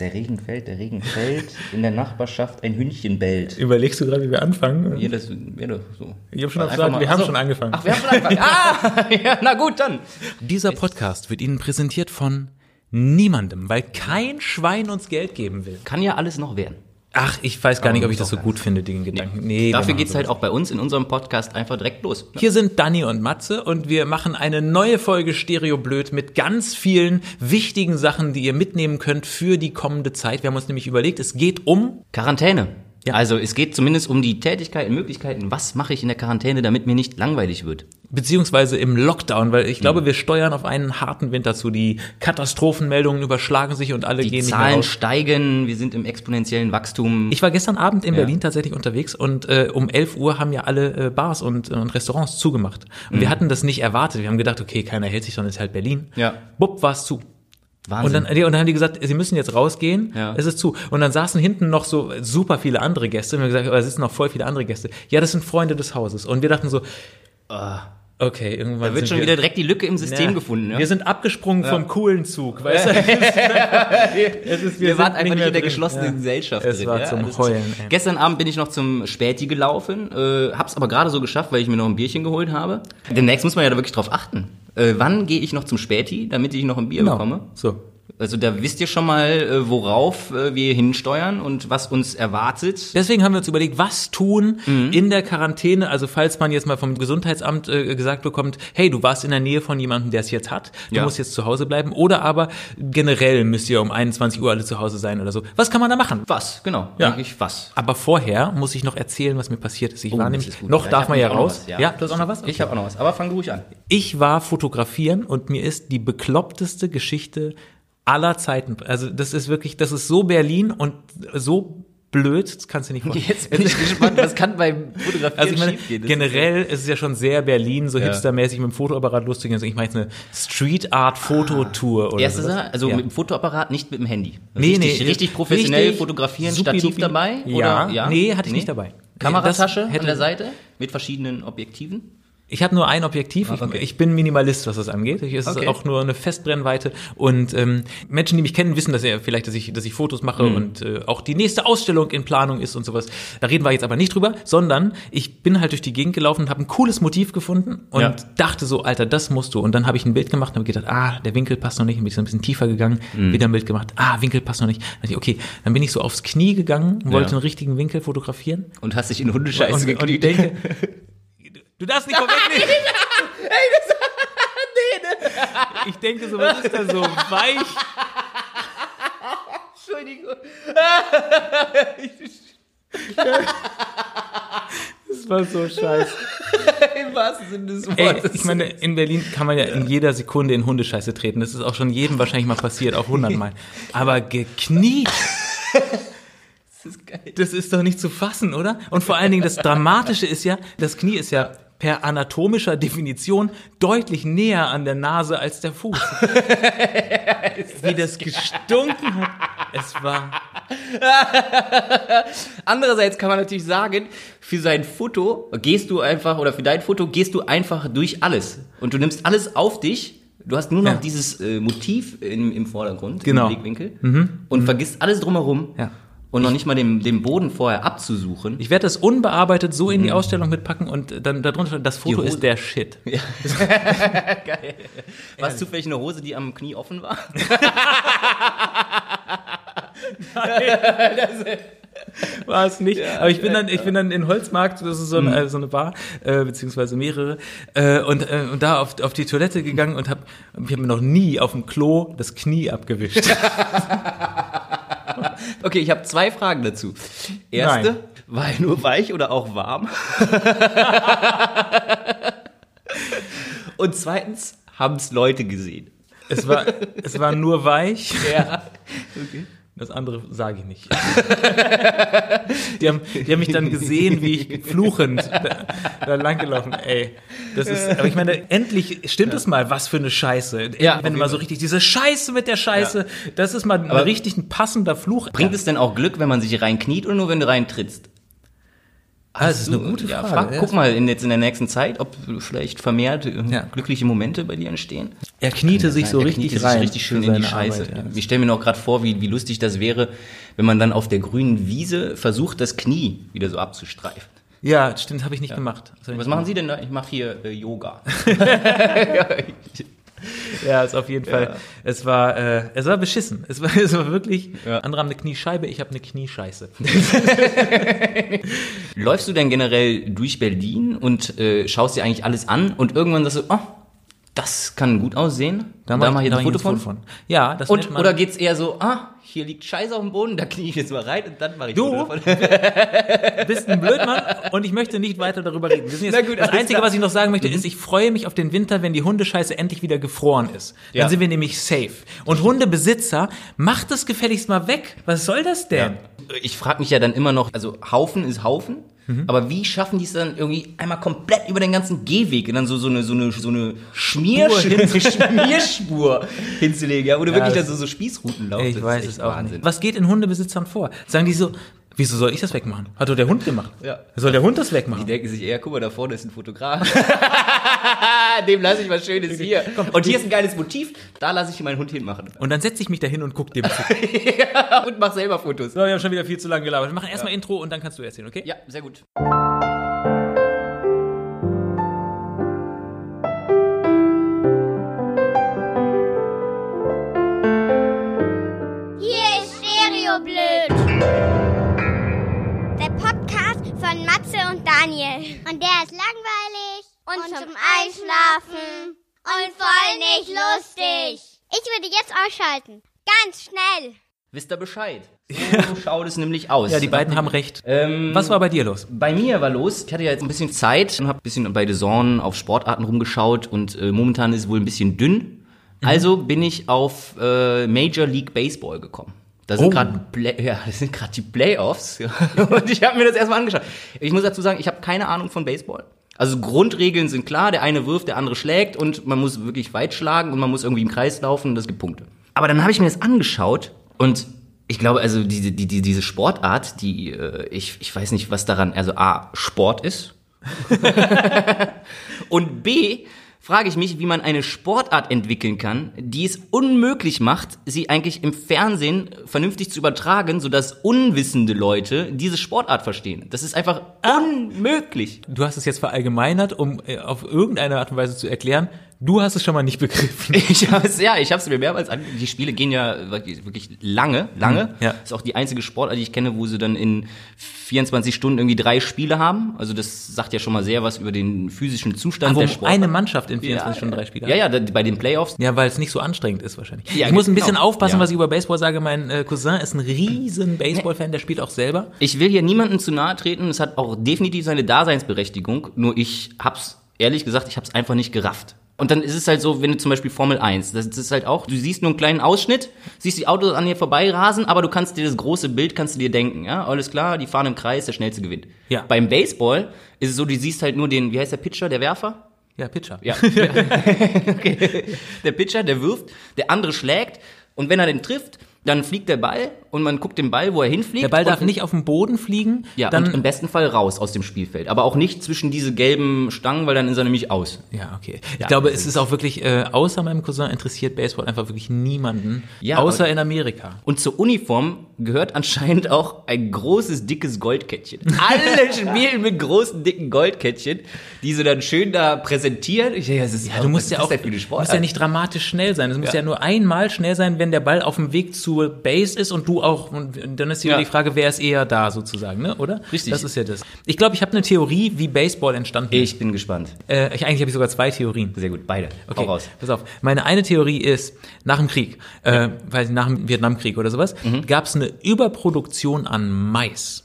Der Regen fällt, der Regen fällt, in der Nachbarschaft ein Hündchen bellt. Überlegst du gerade, wie wir anfangen? Ja, das wäre doch so. Ich habe schon gesagt, mal- wir haben Achso. schon angefangen. Ach, wir haben schon angefangen. Ah, ja, na gut, dann. Dieser Podcast wird Ihnen präsentiert von niemandem, weil kein Schwein uns Geld geben will. Kann ja alles noch werden. Ach, ich weiß gar nicht, ob ich das so gut finde, den Gedanken. Nee, wir Dafür geht's halt auch bei uns in unserem Podcast einfach direkt los. Hier sind Danny und Matze und wir machen eine neue Folge Stereo Blöd mit ganz vielen wichtigen Sachen, die ihr mitnehmen könnt für die kommende Zeit. Wir haben uns nämlich überlegt, es geht um Quarantäne. Ja. Also es geht zumindest um die Tätigkeiten, Möglichkeiten. Was mache ich in der Quarantäne, damit mir nicht langweilig wird? beziehungsweise im Lockdown, weil ich glaube, wir steuern auf einen harten Winter zu. Die Katastrophenmeldungen überschlagen sich und alle Die gehen nicht mehr Zahlen raus. steigen, wir sind im exponentiellen Wachstum. Ich war gestern Abend in Ja. Berlin tatsächlich unterwegs und äh, um 11 Uhr haben ja alle äh, Bars und, und Restaurants zugemacht. Und wir hatten das nicht erwartet. Wir haben gedacht, okay, keiner hält sich, sondern es ist halt Berlin. Ja. Bupp, war es zu. Wahnsinn. Und dann, und dann haben die gesagt, sie müssen jetzt rausgehen, Ja. es ist zu. Und dann saßen hinten noch so super viele andere Gäste. Und wir haben gesagt, aber es sitzen noch voll viele andere Gäste. Ja, das sind Freunde des Hauses. Und wir dachten so, okay, irgendwann Ah. da wird sind schon wir, wieder direkt die Lücke im System Ja. gefunden. Ja? Wir sind abgesprungen vom coolen Zug, weißt du? Es ist, wir, sind waren einfach nicht in der geschlossenen Ja. Gesellschaft Es drin. war ja? zum ist- Heulen, ey. Gestern Abend bin ich noch zum Späti gelaufen, äh, hab's aber gerade so geschafft, weil ich mir noch ein Bierchen geholt habe. Demnächst muss man ja da wirklich drauf achten. Äh, wann gehe ich noch zum Späti, damit ich noch ein Bier Genau. bekomme? So. Also da wisst ihr schon mal, äh, worauf äh, wir hinsteuern und was uns erwartet. Deswegen haben wir uns überlegt, was tun Mhm. in der Quarantäne. Also falls man jetzt mal vom Gesundheitsamt äh, gesagt bekommt, hey, du warst in der Nähe von jemandem, der es jetzt hat, du Ja. musst jetzt zu Hause bleiben. Oder aber generell müsst ihr um 21 Uhr alle zu Hause sein oder so. Was kann man da machen? Was, genau. Ja. Eigentlich was. Aber vorher muss ich noch erzählen, was mir passiert ist. Ich Oh, war nämlich, noch Ja, darf man ja raus. was, ja. du hast auch noch was? Ich habe auch noch was, aber fang ruhig an. Ich war fotografieren und mir ist die bekloppteste Geschichte aller Zeiten. Also das ist wirklich, das ist so Berlin und so blöd, das kannst du nicht vorstellen. Jetzt bin ich gespannt, was kann beim Fotografieren Also ich meine, schiefgehen? Das generell ist es ja schon sehr Berlin, so Ja. hipstermäßig mit dem Fotoapparat lustig. Also ich mache jetzt eine Street Art Fototour oder Erste sowas. Sache, also ja. mit dem Fotoapparat, nicht mit dem Handy. Nee, richtig, nee, richtig professionell richtig fotografieren. Stativ dabei? Ja, Oder? nee, hatte ich nicht dabei. Kameratasche Das hätte- an der Seite mit verschiedenen Objektiven? Ich habe nur ein Objektiv. Ich, Ah, okay. ich bin Minimalist, was das angeht. Ich, es Okay. ist auch nur eine Festbrennweite. Und ähm, Menschen, die mich kennen, wissen, dass ja vielleicht, dass ich, dass ich Fotos mache Mhm. und äh, auch die nächste Ausstellung in Planung ist und sowas. Da reden wir jetzt aber nicht drüber, sondern ich bin halt durch die Gegend gelaufen und habe ein cooles Motiv gefunden und Ja. dachte so, Alter, das musst du. Und dann habe ich ein Bild gemacht und habe gedacht, ah, der Winkel passt noch nicht. Dann bin ich so ein bisschen tiefer gegangen, Mhm. wieder ein Bild gemacht. Ah, Winkel passt noch nicht. Dann dachte ich, okay, dann bin ich so aufs Knie gegangen und wollte Ja. einen richtigen Winkel fotografieren. Und hast dich in Hundescheiße und, und gekniet. denke, du darfst nicht vorwegnehmen. Ich denke so, was ist da so weich? Entschuldigung. Das war so scheiße. Im wahrsten Sinne des Ey, Wortes. ich meine, in Berlin kann man ja in jeder Sekunde in Hundescheiße treten. Das ist auch schon jedem wahrscheinlich mal passiert, auch hundertmal. Aber gekniet, das ist geil. das ist doch nicht zu fassen, oder? Und vor allen Dingen das Dramatische ist ja, das Knie ist ja per anatomischer Definition deutlich näher an der Nase als der Fuß. Wie das gestunken hat. Es war Andererseits kann man natürlich sagen, für sein Foto gehst du einfach, oder für dein Foto gehst du einfach durch alles. Und du nimmst alles auf dich. Du hast nur noch Ja. dieses äh, Motiv im, im Vordergrund, Genau. im Blickwinkel. Und vergisst alles drumherum. Ja. Und noch nicht mal den, den Boden vorher abzusuchen. Ich werde das unbearbeitet so in die Ausstellung mitpacken und dann darunter das Foto ist der Shit. Geil. War es zufällig eine Hose, die am Knie offen war? War es nicht. Aber ich bin dann, ich bin dann in Holzmarkt, das ist so eine, äh, so eine Bar, äh, beziehungsweise mehrere, äh, und, äh, und da auf, auf die Toilette gegangen und habe ich hab mir noch nie auf dem Klo das Knie abgewischt. Okay, ich habe zwei Fragen dazu. Erste, Nein. war er nur weich oder auch warm? Und zweitens, haben es Leute gesehen? es war, es war nur weich. Ja. Das andere sage ich nicht. die, haben, die haben mich dann gesehen, wie ich fluchend da, da langgelaufen. Ey, das ist. Aber ich meine, endlich stimmt es mal, was für eine Scheiße. Ja, wenn mal so richtig diese Scheiße mit der Scheiße, das ist mal, mal richtig ein passender Fluch. Bringt es denn auch Glück, wenn man sich reinkniet oder nur wenn du reintrittst? Ah, das ist eine gute ja, Frage. Frag, Ja. guck mal in, jetzt in der nächsten Zeit, ob vielleicht vermehrt äh, Ja. glückliche Momente bei dir entstehen. Er kniete sich so Er richtig kniete sich rein. richtig schön in die Scheiße. Arbeit, ja. Ich stelle mir noch gerade vor, wie, wie lustig das wäre, wenn man dann auf der grünen Wiese versucht, das Knie wieder so abzustreifen. Ja, stimmt, habe ich nicht gemacht. Was machen Sie denn da? Ich mache hier äh, Yoga. Ja, ist auf jeden Fall. Es war, äh, es war beschissen. Es war, es war wirklich. Ja. Andere haben eine Kniescheibe, ich habe eine Kniescheiße. Läufst du denn generell durch Berlin und äh, schaust dir eigentlich alles an und irgendwann sagst du, oh, das kann gut aussehen. Da, da mache ich ein Foto von. Ja, das Und, oder geht's eher so, ah, hier liegt Scheiße auf dem Boden, da knie ich jetzt mal rein und dann mache ich Du? ein Foto davon. bist ein Blödmann und ich möchte nicht weiter darüber reden. Na gut, das Einzige, klar. Mhm. was ich noch sagen möchte, ist, ich freue mich auf den Winter, wenn die Hundescheiße endlich wieder gefroren ist. Dann Ja. sind wir nämlich safe. Und Hundebesitzer, macht das gefälligst mal weg. Was soll das denn? Ich frage mich ja dann immer noch, also Haufen ist Haufen, Mhm. aber wie schaffen die es dann irgendwie einmal komplett über den ganzen Gehweg und dann so, so eine, so eine, so eine Schmier Spur Schmierspur hinzulegen, ja, wo du wirklich das- dann so, so Spießrouten laufst. Ich Das ist weiß es auch Wahnsinn. nicht. Was geht in Hundebesitzern vor? Sagen die so, wieso soll ich das wegmachen? Hat doch der Hund gemacht. Ja. Soll der Hund das wegmachen? Die denken sich eher, guck mal, da vorne ist ein Fotograf. Dem lasse ich was Schönes hier. Und hier ist ein geiles Motiv, da lasse ich meinen Hund hinmachen. Und dann setze ich mich da hin und guck dem zu. Und mach selber Fotos. So, wir haben schon wieder viel zu lange gelabert. Wir machen erstmal Intro und dann kannst du erzählen, okay? Ja, sehr gut. Hier ist Stereoblöd. Der von Matze und Daniel. Und der ist langweilig und, zum Einschlafen und voll nicht lustig. Ich würde jetzt ausschalten. Ganz schnell. Wisst ihr Bescheid? So schaut es nämlich aus. Ja, die beiden haben recht. Ähm, Was war bei dir los? Bei mir war los, ich hatte ja jetzt ein bisschen Zeit und habe ein bisschen bei The Zone auf Sportarten rumgeschaut und äh, momentan ist es wohl ein bisschen dünn. Also bin ich auf äh, Major League Baseball gekommen. Da sind Oh. gerade ja, das sind gerade die Playoffs und ich habe mir das erstmal angeschaut. Ich muss dazu sagen, ich habe keine Ahnung von Baseball. Also Grundregeln sind klar, der eine wirft, der andere schlägt und man muss wirklich weit schlagen und man muss irgendwie im Kreis laufen und das gibt Punkte. Aber dann habe ich mir das angeschaut und ich glaube, also diese, die, die, diese Sportart, die, äh, ich, ich weiß nicht, was daran, also A, Sport ist. Und B, frage ich mich, wie man eine Sportart entwickeln kann, die es unmöglich macht, sie eigentlich im Fernsehen vernünftig zu übertragen, sodass unwissende Leute diese Sportart verstehen. Das ist einfach unmöglich. Du hast es jetzt verallgemeinert, um äh, auf irgendeine Art und Weise zu erklären, du hast es schon mal nicht begriffen. Ich hab's, ja, ich habe es mir mehrmals an. Die Spiele gehen ja wirklich, lange, lange. Mhm, ja. Ist auch die einzige Sportart, die ich kenne, wo sie dann in 24 Stunden irgendwie drei Spiele haben. Also das sagt ja schon mal sehr was über den physischen Zustand Wo der Sportart. eine Mannschaft in 24 Stunden drei Spiele Ja, ja, bei den Playoffs. Ja, weil es nicht so anstrengend ist wahrscheinlich. Ja, ich muss ein bisschen genau. aufpassen, Ja. was ich über Baseball sage. Mein äh, Cousin ist ein riesen Baseball-Fan, der spielt auch selber. Ich will hier niemandem zu nahe treten. Es hat auch definitiv seine Daseinsberechtigung. Nur ich hab's, ehrlich gesagt, ich hab's einfach nicht gerafft. Und dann ist es halt so, wenn du zum Beispiel Formel 1, das ist halt auch, du siehst nur einen kleinen Ausschnitt, siehst die Autos an dir vorbeirasen, aber du kannst dir das große Bild, kannst du dir denken, ja, alles klar, die fahren im Kreis, der schnellste gewinnt. Ja. Beim Baseball ist es so, du siehst halt nur den, wie heißt der Pitcher, der Werfer? Ja, Pitcher. Ja. okay. Der Pitcher, der wirft, der andere schlägt und wenn er den trifft, dann fliegt der Ball und man guckt den Ball, wo er hinfliegt. Der Ball darf nicht auf den Boden fliegen. ja, dann und im besten Fall raus aus dem Spielfeld. Aber auch nicht zwischen diese gelben Stangen, weil dann ist er nämlich aus. Ja, okay. Ich Ja, glaube, es ist auch wirklich, äh, außer meinem Cousin interessiert Baseball einfach wirklich niemanden. Ja, außer in Amerika. Und zur Uniform gehört anscheinend auch ein großes, dickes Goldkettchen. Alle spielen mit großen, dicken Goldkettchen, die sie dann schön da präsentieren. Ich denke, das ist Ja, du musst ja auch, musst ja nicht dramatisch schnell sein. Es muss ja. Ja. nur einmal schnell sein, wenn der Ball auf dem Weg zur Base ist und du auch. Und dann ist hier Ja. die Frage, wer ist eher da sozusagen, ne? Oder? Richtig. Das ist ja das. Ich glaube, ich habe eine Theorie, wie Baseball entstanden ist. Ich bin gespannt. Äh, ich, eigentlich habe ich sogar zwei Theorien. Sehr gut, beide. Okay, Hau raus. pass auf. Meine eine Theorie ist, nach dem Krieg, äh, weil nach dem Vietnamkrieg oder sowas, Mhm. gab es eine Überproduktion an Mais.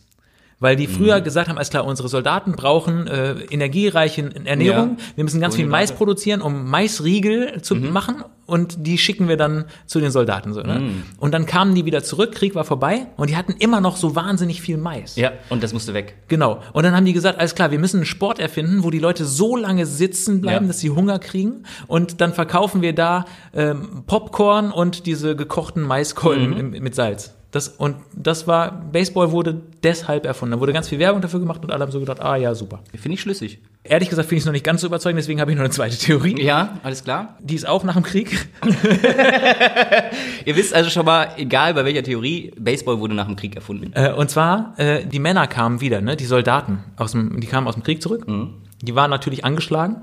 Weil die früher Mhm. gesagt haben, alles klar, unsere Soldaten brauchen äh, energiereiche Ernährung. Ja. Wir müssen ganz viel Mais produzieren, um Maisriegel zu Mhm. machen und die schicken wir dann zu den Soldaten. So, ne? Und dann kamen die wieder zurück, Krieg war vorbei und die hatten immer noch so wahnsinnig viel Mais. Ja, und das musste weg. Genau. Und dann haben die gesagt, alles klar, wir müssen einen Sport erfinden, wo die Leute so lange sitzen bleiben, Ja. dass sie Hunger kriegen. Und dann verkaufen wir da ähm, Popcorn und diese gekochten Maiskolben im, mit Salz. Das, und das war, Baseball wurde deshalb erfunden. Da wurde ganz viel Werbung dafür gemacht und alle haben so gedacht, ah ja, super. Finde ich schlüssig. Ehrlich gesagt finde ich es noch nicht ganz so überzeugend, deswegen habe ich noch eine zweite Theorie. Ja, alles klar. Die ist auch nach dem Krieg. Ihr wisst also schon mal, egal bei welcher Theorie, Baseball wurde nach dem Krieg erfunden. Äh, und zwar, äh, die Männer kamen wieder, ne? die Soldaten, aus dem, die kamen aus dem Krieg zurück. Die waren natürlich angeschlagen,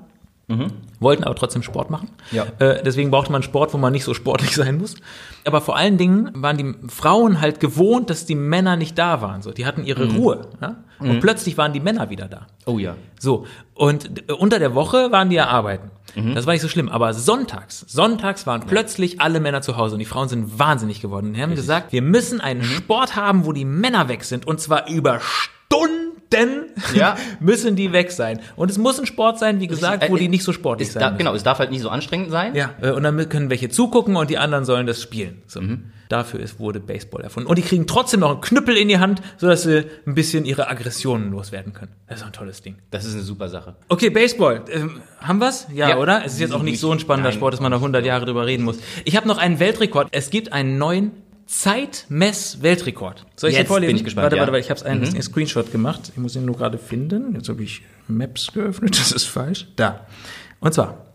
wollten aber trotzdem Sport machen. Ja. Äh, deswegen brauchte man Sport, wo man nicht so sportlich sein muss. Aber vor allen Dingen waren die Frauen halt gewohnt, dass die Männer nicht da waren. So, die hatten ihre Ruhe. Ja? Und plötzlich waren die Männer wieder da. Oh ja. So, und äh, unter der Woche waren die ja arbeiten. Das war nicht so schlimm. Aber sonntags, sonntags waren plötzlich alle Männer zu Hause und die Frauen sind wahnsinnig geworden. Und die haben gesagt, wir müssen einen Sport haben, wo die Männer weg sind. Und zwar über Stunden Ja. müssen die weg sein. Und es muss ein Sport sein, wie gesagt, wo Äh, die nicht so sportlich müssen. genau, es darf halt nicht so anstrengend sein. Ja, äh, und dann können welche zugucken und die anderen sollen das spielen. So. Mhm. Dafür ist, wurde Baseball erfunden. Und die kriegen trotzdem noch einen Knüppel in die Hand, sodass sie ein bisschen ihre Aggressionen loswerden können. Das ist ein tolles Ding. Das ist eine super Sache. Okay, Baseball. Ähm, haben wir's? Ja, Ja. oder? Es ist jetzt auch nicht so ein spannender Nein. Sport, dass man da 100 Jahre drüber reden muss. Ich habe noch einen Weltrekord. Es gibt einen neuen Zeitmess-Weltrekord. Soll ich Jetzt den vorlesen? bin ich gespannt, Warte, ja. warte, warte. Ich habe einen, einen Screenshot gemacht. Ich muss ihn nur gerade finden. Jetzt habe ich Maps geöffnet. Das ist falsch. Da. Und zwar.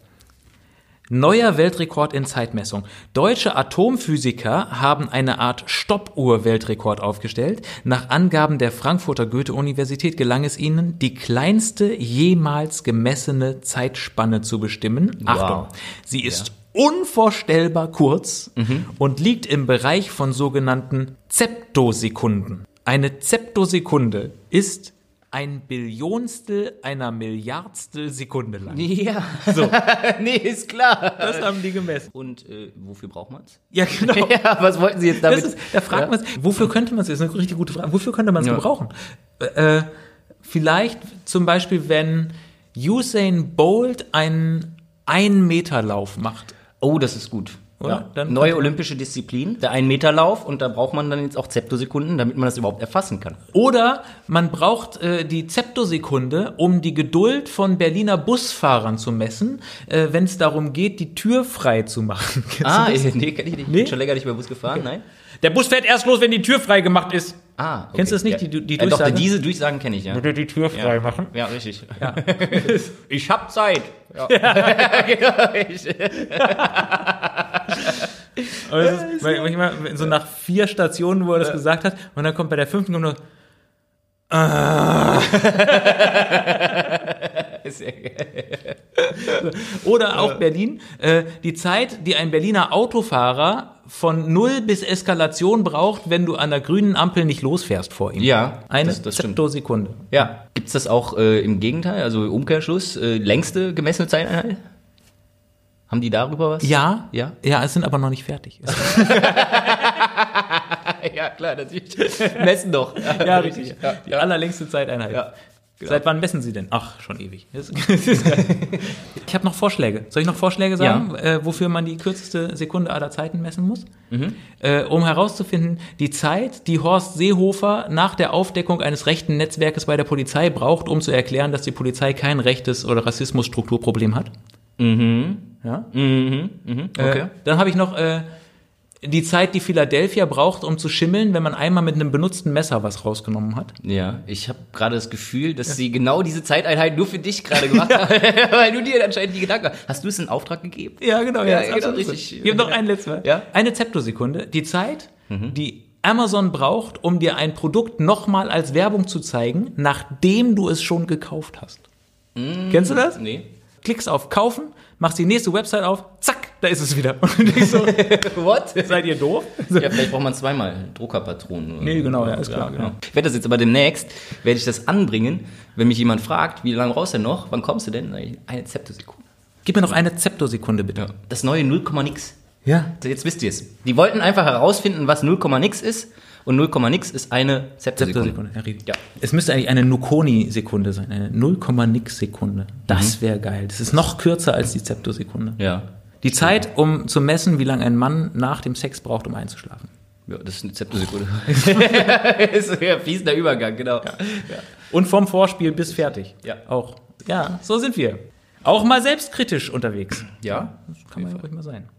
Neuer Weltrekord in Zeitmessung. Deutsche Atomphysiker haben eine Art Stoppuhr-Weltrekord aufgestellt. Nach Angaben der Frankfurter Goethe-Universität gelang es ihnen, die kleinste jemals gemessene Zeitspanne zu bestimmen. Achtung, sie ist unvorstellbar kurz und liegt im Bereich von sogenannten Zeptosekunden. Eine Zeptosekunde ist ein Billionstel einer Milliardstel Sekunde lang. Ja. So. nee, ist klar. Das haben die gemessen. Und äh, wofür braucht man es? Ja, genau. Ja, was wollten Sie jetzt damit? Ist, da fragt Ja. man wofür könnte man es, das ist eine richtig gute Frage, wofür könnte man es Ja. gebrauchen? Äh, vielleicht zum Beispiel, wenn Usain Bolt einen Ein-Meter-Lauf macht. Oh, das ist gut. Oder? Ja. Neue olympische Disziplin, der Ein-Meter-Lauf und da braucht man dann jetzt auch Zeptosekunden, damit man das überhaupt erfassen kann. Oder man braucht äh, die Zeptosekunde, um die Geduld von Berliner Busfahrern zu messen, äh, wenn es darum geht, die Tür frei zu machen. Kennst Ah, nee, kenn ich nicht. Nee? Bin schon länger nicht mehr Bus gefahren, nein? Der Bus fährt erst los, wenn die Tür frei gemacht ist. Ah, okay. Kennst du das nicht, Ja. die- die äh, Doch, diese Durchsagen kenne ich, ja. Oder die Tür frei machen. Ja, richtig. ich hab Zeit. Ja. Aber es ist, weil- manchmal, so nach vier Stationen, wo er das gesagt hat, und dann kommt bei der fünften kommt noch, Sehr geil. oder auch Berlin, äh, die Zeit, die ein Berliner Autofahrer von Null bis Eskalation braucht, wenn du an der grünen Ampel nicht losfährst vor ihm. Ja, Eine das, das stimmt. Zeptosekunde. Ja. Gibt's das auch äh, im Gegenteil, also Umkehrschluss, äh, längste gemessene Zeiteinheit? Haben die darüber was? Ja, Ja? ja, es sind aber noch nicht fertig. Ja, klar, natürlich. Messen doch. ja, richtig. Ja, Die allerlängste Zeiteinheit. Ja, genau. Seit wann messen Sie denn? Ach, schon ewig. Ich habe noch Vorschläge. Soll ich noch Vorschläge sagen, äh, wofür man die kürzeste Sekunde aller Zeiten messen muss? Äh, um herauszufinden, die Zeit, die Horst Seehofer nach der Aufdeckung eines rechten Netzwerkes bei der Polizei braucht, um zu erklären, dass die Polizei kein rechtes oder Rassismusstrukturproblem hat. Ja? Mhm, mhm, okay. Äh, dann habe ich noch äh, die Zeit, die Philadelphia braucht, um zu schimmeln, wenn man einmal mit einem benutzten Messer was rausgenommen hat. Ja, ich habe gerade das Gefühl, dass sie genau diese Zeiteinheit nur für dich gerade gemacht haben, weil du dir anscheinend die Gedanken hast. Hast du es in Auftrag gegeben? Ja, genau, Ja, ist genau, richtig. so. Wir haben noch ein letztes Mal. Ja. Mhm. Eine Zeptosekunde. Die Zeit, die Amazon braucht, um dir ein Produkt nochmal als Werbung zu zeigen, nachdem du es schon gekauft hast. Kennst du das? Mhm. Nee. Klickst auf Kaufen, machst die nächste Website auf, zack, da ist es wieder. Und denkst so, What? seid ihr doof? Ja, vielleicht braucht man zweimal Druckerpatronen. oder Nee, genau, ja, ist klar, genau. ja. Ich werde das jetzt aber demnächst, werde ich das anbringen, wenn mich jemand fragt, wie lange brauchst du denn noch? Wann kommst du denn? Ich, Eine Zeptosekunde. Gib mir noch eine Zeptosekunde, bitte. Ja. Das neue 0, nix. Ja. So, Jetzt wisst ihr es. Die wollten einfach herausfinden, was 0, nix ist. Und 0, nix ist eine Zeptosekunde. Zeptosekunde, ja. Ja. Es müsste eigentlich eine Nukoni-Sekunde sein, eine 0,nix-Sekunde. Das wäre geil. Das ist noch kürzer als die Zeptosekunde. Ja. Die Zeit, um zu messen, wie lange ein Mann nach dem Sex braucht, um einzuschlafen. Ja, das ist eine Zeptosekunde. ist ja fließender Übergang, genau. Und vom Vorspiel bis fertig. Ja. Auch. Ja, so sind wir. Auch mal selbstkritisch unterwegs. Ja. Das kann man ja ruhig mal sein.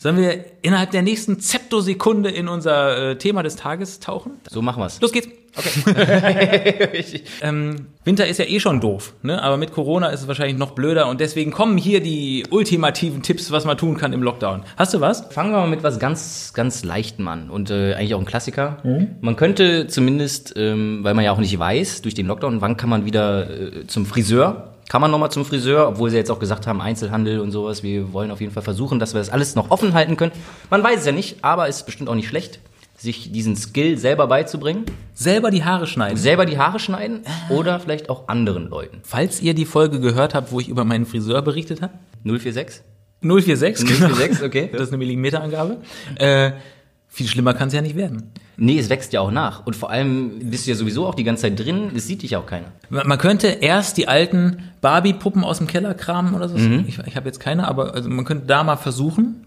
Sollen wir innerhalb der nächsten Zeptosekunde in unser äh, Thema des Tages tauchen? So machen wir's. Los geht's. ähm, Winter ist ja eh schon doof, ne? aber mit Corona ist es wahrscheinlich noch blöder und deswegen kommen hier die ultimativen Tipps, was man tun kann im Lockdown. Hast du was? Fangen wir mal mit was ganz, ganz Leichtem an und äh, eigentlich auch ein Klassiker. Man könnte zumindest, ähm, weil man ja auch nicht weiß, durch den Lockdown, wann kann man wieder äh, zum Friseur? Kann man nochmal zum Friseur, obwohl sie jetzt auch gesagt haben, Einzelhandel und sowas. Wir wollen auf jeden Fall versuchen, dass wir das alles noch offen halten können. Man weiß es ja nicht, aber es ist bestimmt auch nicht schlecht, sich diesen Skill selber beizubringen. Selber die Haare schneiden. Selber die Haare schneiden oder vielleicht auch anderen Leuten. Falls ihr die Folge gehört habt, wo ich über meinen Friseur berichtet habe, 046? 046, genau. 046, okay. Das ist eine Millimeterangabe. Äh, viel schlimmer kann es ja nicht werden. Nee, es wächst ja auch nach. Und vor allem bist du ja sowieso auch die ganze Zeit drin, es sieht dich auch keiner. Man könnte erst die alten Barbie-Puppen aus dem Keller kramen oder so. Ich, ich habe jetzt keine, aber also man könnte da mal versuchen.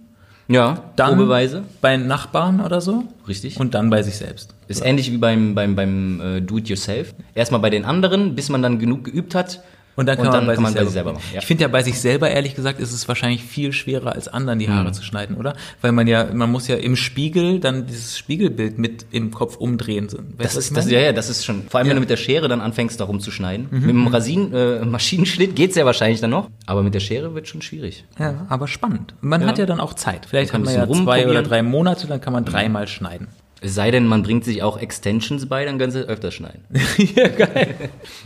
Ja, Dann probeweise. bei Nachbarn oder so. Richtig. Und dann bei sich selbst. Ist ähnlich wie beim, beim, beim äh, Do-it-yourself. Erstmal bei den anderen, bis man dann genug geübt hat. Und dann kann Und man, dann bei, kann sich man bei selber sich selber machen. ja. Ich finde ja bei sich selber, ehrlich gesagt, ist es wahrscheinlich viel schwerer als anderen die Haare zu schneiden, oder? Weil man ja, man muss ja im Spiegel dann dieses Spiegelbild mit im Kopf umdrehen. Weißt Das ist, das, ja, ja, das ist schon. Vor allem, Ja. wenn du mit der Schere dann anfängst, da rumzuschneiden. Mit dem Rasin, äh, Maschinenschnitt geht's ja wahrscheinlich dann noch. Aber mit der Schere wird schon schwierig. Ja, aber spannend. Man Ja. hat ja dann auch Zeit. Vielleicht Man hat man ja zwei oder drei Monate, dann kann man dreimal schneiden. Es sei denn, man bringt sich auch Extensions bei, dann können sie öfter schneiden. ja, geil.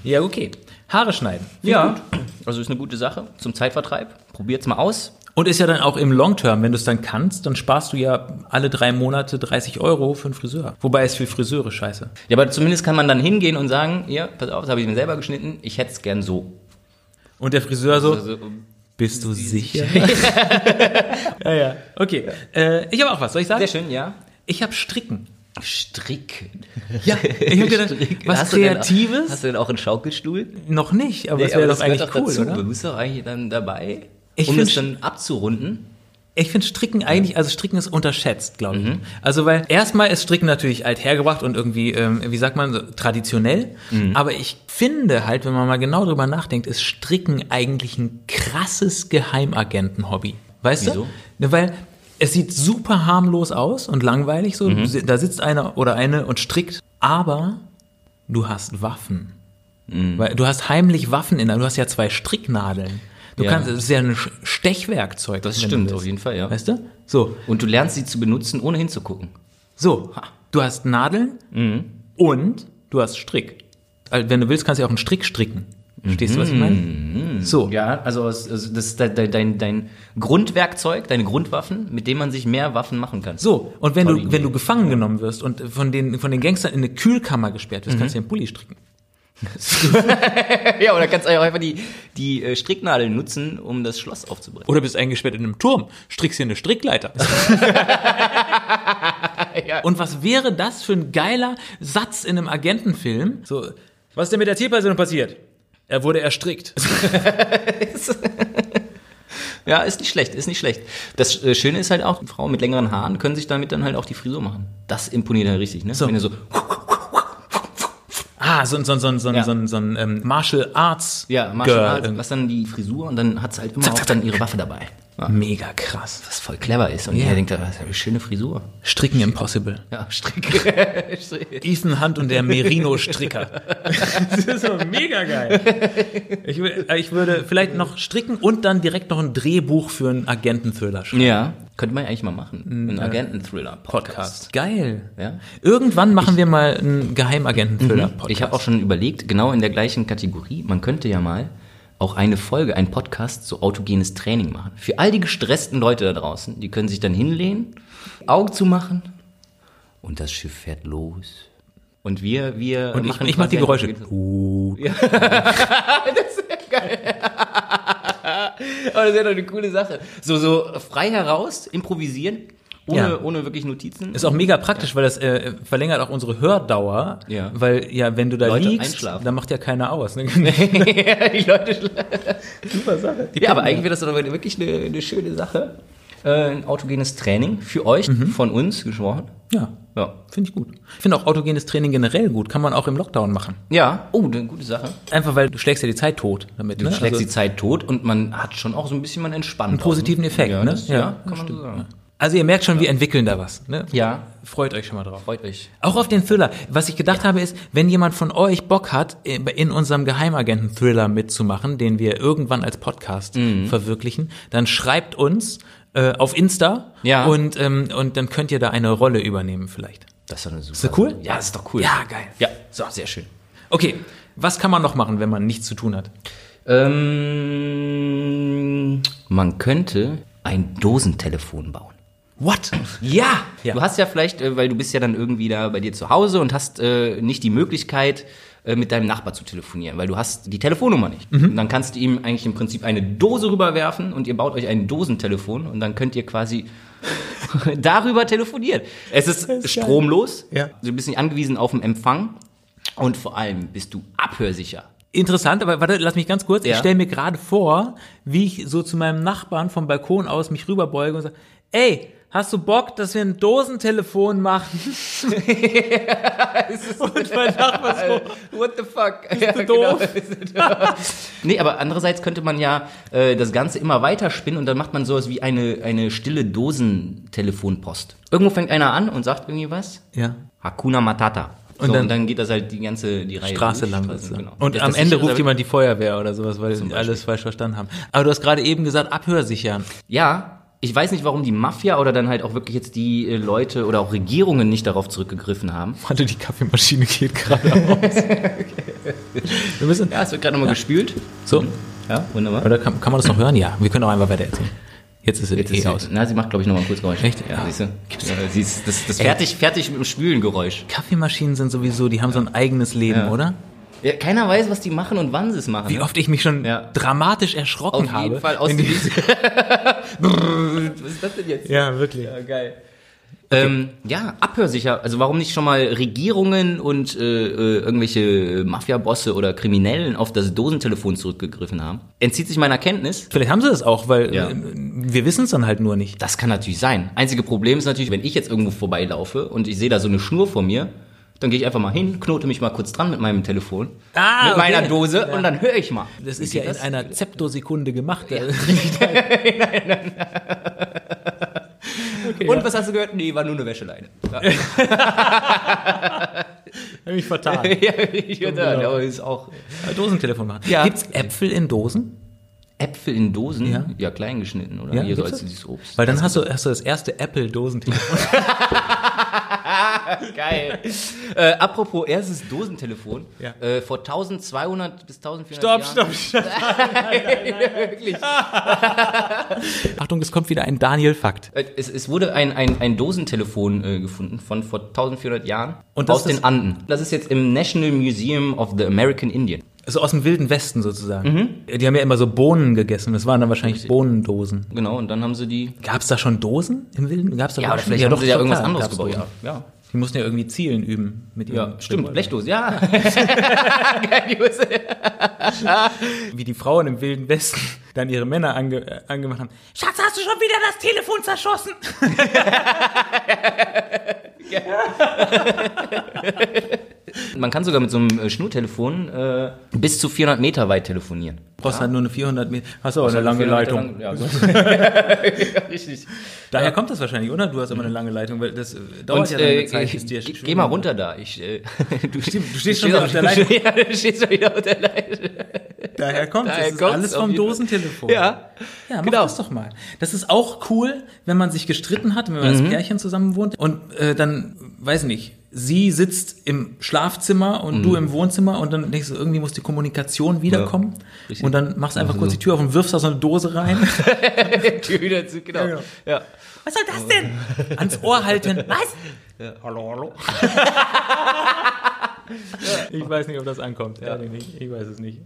Ja, okay. Haare schneiden. Ja. Also ist eine gute Sache zum Zeitvertreib. Probiert's mal aus. Und ist ja dann auch im Long Term, wenn du es dann kannst, dann sparst du ja alle drei Monate 30 Euro für einen Friseur. Wobei es für Friseure scheiße. Ja, aber zumindest kann man dann hingehen und sagen, ja, pass auf, das habe ich mir selber geschnitten, ich hätte es gern so. Und der Friseur so, Also, bist du sicher? ja, ja. Okay. Äh, ich habe auch was. Soll ich sagen? sehr schön, ja. Ich habe Stricken. Strick. Ja, ich habe gedacht, was Hast du denn- Kreatives? Hast du denn auch einen Schaukelstuhl? Noch nicht, aber Nee, das wäre doch eigentlich cool, dazu. oder? Du bist doch eigentlich dann dabei, Ich um es dann abzurunden. Ich finde Stricken eigentlich, also Stricken ist unterschätzt, glaube Mhm. ich. Also weil erstmal ist Stricken natürlich althergebracht und irgendwie, ähm, wie sagt man, so, traditionell. Mhm. Aber ich finde halt, wenn man mal genau drüber nachdenkt, ist Stricken eigentlich ein krasses Geheimagenten-Hobby. Weißt Wieso? du? Weil es sieht super harmlos aus und langweilig so. Mhm. Da sitzt einer oder eine und strickt, aber du hast Waffen. Weil du hast heimlich Waffen in der, du hast ja zwei Stricknadeln. Du Ja. kannst, es ist ja ein Stechwerkzeug. Das stimmt, auf jeden Fall, ja. Weißt du? So, Und du lernst sie zu benutzen, ohne hinzugucken. so. Du hast Nadeln Mhm. und du hast Strick. Also, wenn du willst, kannst du auch einen Strick stricken. Verstehst du, was ich meine? So. Mhm. Ja, also, also das ist dein, dein, dein Grundwerkzeug, deine Grundwaffen, mit dem man sich mehr Waffen machen kann. So, und wenn du, Idee. wenn du gefangen genommen wirst und von den, von den Gangstern in eine Kühlkammer gesperrt Mhm. wirst, kannst du dir einen Pulli stricken. Ja, oder kannst du auch einfach die, die äh, Stricknadeln nutzen, um das Schloss aufzubrechen. Oder bist eingesperrt in einem Turm, strickst dir eine Strickleiter. Und was wäre das für ein geiler Satz in einem Agentenfilm? So, was ist denn mit der Zielperson passiert? Er wurde erstrickt. Ja, ist nicht schlecht, ist nicht schlecht. Das äh, Schöne ist halt auch, Frauen mit längeren Haaren können sich damit dann halt auch die Frisur machen. Das imponiert halt richtig, ne? So. Wenn du so, Ah, so, ein- so, so, so, Ja. so, ein- so ein ähm, Martial Arts ja, Martial Girl. Arts, was dann die Frisur und dann hat sie halt immer auch dann ihre Waffe dabei. Ja, Mega krass. was voll clever ist. Und Ja. jeder denkt, das ist eine schöne Frisur. Stricken Impossible. Ja, Strick. Ethan Hunt und der Merino-Stricker. das ist so mega geil. Ich, äh, ich würde vielleicht noch stricken und dann direkt noch ein Drehbuch für einen Agenten-Thriller schreiben. ja, könnte man eigentlich mal machen. Ein Agenten-Thriller-Podcast. Geil. Ja. Irgendwann machen wir mal einen Geheimagenten-Thriller-Podcast. Ich habe auch schon überlegt, genau in der gleichen Kategorie, man könnte ja mal auch eine Folge, einen Podcast so autogenes Training machen. Für all die gestressten Leute da draußen, die können sich dann hinlehnen, Augen zu machen und das Schiff fährt los. Und wir, wir und ich, machen ich mache die Geräusche. ein- Uh, Aber das wäre doch eine coole Sache. So, so frei heraus, improvisieren, ohne, Ja. ohne wirklich Notizen. Ist auch mega praktisch, weil das äh, verlängert auch unsere Hördauer. Ja. Weil ja, wenn du da Leute liegst, dann macht ja keiner aus. Ne? ja, die Leute Super Sache. Ja, aber eigentlich wäre das doch wirklich eine, eine schöne Sache. Äh, ein autogenes Training für euch, von uns gesprochen. Ja, Ja. finde ich gut. Ich finde auch autogenes Training generell gut. Kann man auch im Lockdown machen. Ja, oh, eine gute Sache. Einfach weil du schlägst ja die Zeit tot damit. Du ne? schlägst Also- die Zeit tot und man hat schon auch so ein bisschen man entspannt. Einen positiven auch, Effekt, ja, ne? Das, Ja, ja, kann man stimmt, so sagen. Also ihr merkt schon, wir entwickeln da was. Ne? Ja. Freut euch schon mal drauf. Freut euch. Auch auf den Thriller. Was ich gedacht habe, ist, wenn jemand von euch Bock hat, in unserem Geheimagenten-Thriller mitzumachen, den wir irgendwann als Podcast Mhm. verwirklichen, dann schreibt uns äh, auf Insta Ja. und, ähm, und dann könnt ihr da eine Rolle übernehmen vielleicht. Das ist doch eine super. Ist das cool? Ja, das ist doch cool. Ja, geil. Ja, so, sehr schön. Okay, was kann man noch machen, wenn man nichts zu tun hat? Ähm, man könnte ein Dosentelefon bauen. What? Ja. Ja. Du hast ja vielleicht, äh, weil du bist ja dann irgendwie da bei dir zu Hause und hast äh, nicht die Möglichkeit, äh, mit deinem Nachbar zu telefonieren, weil du hast die Telefonnummer nicht. Und dann kannst du ihm eigentlich im Prinzip eine Dose rüberwerfen und ihr baut euch ein Dosentelefon und dann könnt ihr quasi darüber telefonieren. Es ist, ist stromlos, Ja. du bist nicht angewiesen auf den Empfang und vor allem bist du abhörsicher. Interessant, aber warte, lass mich ganz kurz. Ich Ja. stelle mir gerade vor, wie ich so zu meinem Nachbarn vom Balkon aus mich rüberbeuge und sage, ey, hast du Bock, dass wir ein Dosentelefon machen? und mein Nachbar so, What the fuck? Ja, du doof? nee, aber andererseits könnte man ja äh, das Ganze immer weiter spinnen und dann macht man sowas wie eine, eine stille Dosentelefonpost. Irgendwo fängt einer an und sagt irgendwie was. ja. Hakuna Matata. Und so, dann- und dann geht das halt die ganze die Reihe Straße lang. Straße, genau. Und Das- am das Ende ruft jemand die Feuerwehr oder sowas, weil sie alles falsch verstanden haben. Aber du hast gerade eben gesagt, abhörsichern. Ja, ich weiß nicht, warum die Mafia oder dann halt auch wirklich jetzt die äh, Leute oder auch Regierungen nicht darauf zurückgegriffen haben. Warte, die Kaffeemaschine geht gerade aus. Wir müssen, Ja, es wird gerade nochmal gespült. so, Ja, wunderbar. oder kann, kann man das noch hören? Ja, wir können auch einfach weiter erzählen. Jetzt ist sie Jetzt eh ist aus. sie, na, sie macht, glaube ich, nochmal ein Kurzgeräusch. Echt? Ja, Ja. siehst du? Ja, sie ist das, das fertig, fertig mit dem Spülengeräusch. Kaffeemaschinen sind sowieso, die haben so ein eigenes Leben, Ja. oder? Ja, keiner weiß, was die machen und wann sie es machen. Wie oft ich mich schon Ja. dramatisch erschrocken Auf habe. jeden Fall aus dem Was ist das denn jetzt? Ja, wirklich. Ja, geil. Ähm, ja, abhörsicher. Also warum nicht schon mal Regierungen und äh, äh, irgendwelche Mafia-Bosse oder Kriminellen auf das Dosentelefon zurückgegriffen haben? Entzieht sich meiner Kenntnis. Vielleicht haben sie das auch, weil Ja. äh, wir wissen es dann halt nur nicht. Das kann natürlich sein. Einzige Problem ist natürlich, wenn ich jetzt irgendwo vorbeilaufe und ich sehe da so eine Schnur vor mir, dann gehe ich einfach mal hin, knote mich mal kurz dran mit meinem Telefon, Ah, mit okay. meiner Dose Ja. und dann höre ich mal. Das ist ja in einer Zeptosekunde gemacht. Und was hast du gehört? Nee, war nur eine Wäscheleine. Ja, Nämlich fatal. ja ich aber ist auch Dosentelefon machen. Ja. Gibt's Äpfel in Dosen? Äpfel in Dosen, Ja. ja, klein geschnitten, oder? Ja, Hier so als dieses Obst. Weil dann hast du, hast du das erste Apple-Dosentelefon. Geil. äh, apropos erstes Dosentelefon. Ja. Äh, vor 1200 bis 1400 stopp, Jahren. stopp, stopp. Wirklich. Achtung, es kommt wieder ein Daniel-Fakt. Äh, Es, es wurde ein, ein, ein Dosentelefon äh, gefunden von vor 1400 Jahren Und aus den Anden. Das ist jetzt im National Museum of the American Indian. Also aus dem wilden Westen sozusagen. Mhm. Die haben ja immer so Bohnen gegessen. Das waren dann wahrscheinlich Bohnendosen. Genau, und dann haben sie die. Gab's da schon Dosen im Wilden? Gab's da Ja, vielleicht haben sie ja doch, irgendwas klar, anderes gebaut. Ja, ja. Die mussten ja irgendwie Zielen üben mit ihrem Ja, stimmt. Blechdose, ja. Wie die Frauen im Wilden Westen dann ihre Männer ange äh, angemacht haben. Schatz, hast du schon wieder das Telefon zerschossen? Man kann sogar mit so einem äh, Schnurtelefon äh, bis zu 400 Meter weit telefonieren. Du brauchst halt nur eine 400 Meter. Hast du auch eine lange 400 Meter Leitung. lang- Ja, ja, richtig. Daher kommt das wahrscheinlich, oder? Du hast immer eine lange Leitung, weil das äh, dauert Und ja dann eine äh, Zeit, bis dir geh, mal runter da. Ich, äh, du, du stehst schon wieder auf der Leitung. Ja, du stehst schon wieder auf der Leitung. Daher kommt Daher es. Das ist alles vom. Dosentelefon. Ja, Ja, mach genau. das doch mal. Das ist auch cool, wenn man sich gestritten hat, wenn man Mhm. als Pärchen zusammen wohnt und äh, dann, weiß nicht, sie sitzt im Schlafzimmer und Mhm. du im Wohnzimmer und dann denkst du, irgendwie muss die Kommunikation wiederkommen richtig. und dann machst du einfach kurz die Tür auf und wirfst da so eine Dose rein. Tür wieder zu, genau. genau. Ja. Was soll das denn? Ans Ohr halten. Was? Hallo, hallo. Ich weiß nicht, ob das ankommt. Ehrlich nicht. Ich weiß es nicht.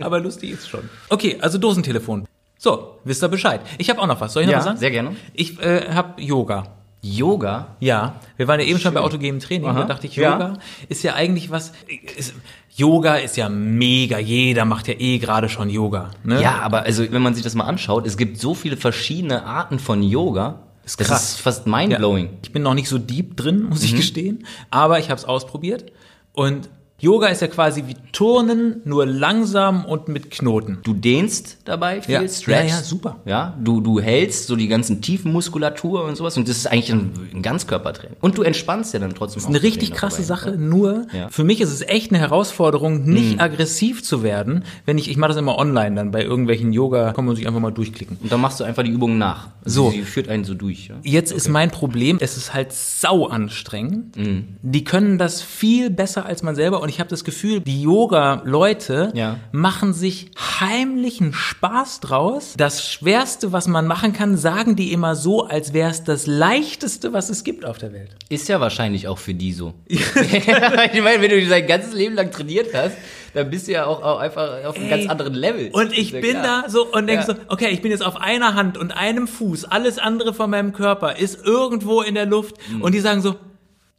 Aber lustig ist schon. Okay, also Dosentelefon. So, wisst ihr Bescheid. Ich habe auch noch was. Soll ich noch Ja, was sagen? sehr gerne. Ich äh, habe Yoga. Yoga. Ja, wir waren ja eben schon bei autogenem Training. Aha. Da dachte ich, Ja. Yoga ist ja eigentlich was. Ist, Yoga ist ja mega. Jeder macht ja eh gerade schon Yoga. Ne? Ja, aber also wenn man sich das mal anschaut, es gibt so viele verschiedene Arten von Yoga. Ist das krass. ist fast mindblowing. Ich bin noch nicht so deep drin, muss ich Mhm. gestehen, aber ich habe es ausprobiert und Yoga ist ja quasi wie Turnen, nur langsam und mit Knoten. Du dehnst dabei viel, Ja. stretchst. Ja, ja, super. Ja, du, du hältst so die ganzen Tiefenmuskulatur und sowas und das ist eigentlich ein, ein Ganzkörpertraining. Und du entspannst ja dann trotzdem Das ist eine richtig krasse Sache, nur Ja. für mich ist es echt eine Herausforderung, nicht aggressiv zu werden, wenn ich, ich mache das immer online dann bei irgendwelchen Yoga, kann man sich einfach mal durchklicken. Und dann machst du einfach die Übungen nach. So. Also Sie führt einen so durch. Ja? Jetzt ist mein Problem, es ist halt sau anstrengend. Mhm. Die können das viel besser als man selber und ich habe das Gefühl, die Yoga-Leute Ja. machen sich heimlichen Spaß draus. Das Schwerste, was man machen kann, sagen die immer so, als wäre es das Leichteste, was es gibt auf der Welt. Ist ja wahrscheinlich auch für die so. ich meine, wenn du dein ganzes Leben lang trainiert hast, dann bist du ja auch, auch einfach auf einem ganz anderen Level. Und ich ja bin klar. da so und denke Ja. so, okay, ich bin jetzt auf einer Hand und einem Fuß, alles andere von meinem Körper ist irgendwo in der Luft Mhm. und die sagen so,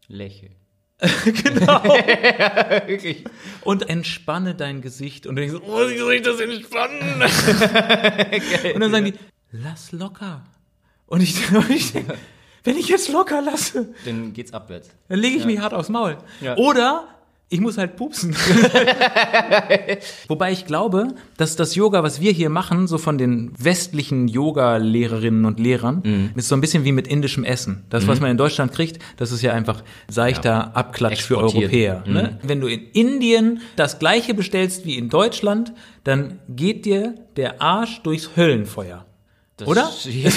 Lächeln. genau. Ja, wirklich. und entspanne dein Gesicht. Und dann ich so, oh, wie soll ich das entspannen? und dann sagen die, lass locker. Und ich, und ich denke, wenn ich jetzt locker lasse, Dann geht's abwärts. dann lege ich mich hart aufs Maul. Ja. Oder ich muss halt pupsen. Wobei ich glaube, dass das Yoga, was wir hier machen, so von den westlichen Yoga-Lehrerinnen und Lehrern, Mhm. ist so ein bisschen wie mit indischem Essen. Das, was man in Deutschland kriegt, das ist ja einfach seichter Abklatsch für. Europäer. Ne? Wenn du in Indien das gleiche bestellst wie in Deutschland, dann geht dir der Arsch durchs Höllenfeuer. Das- Oder? Ja.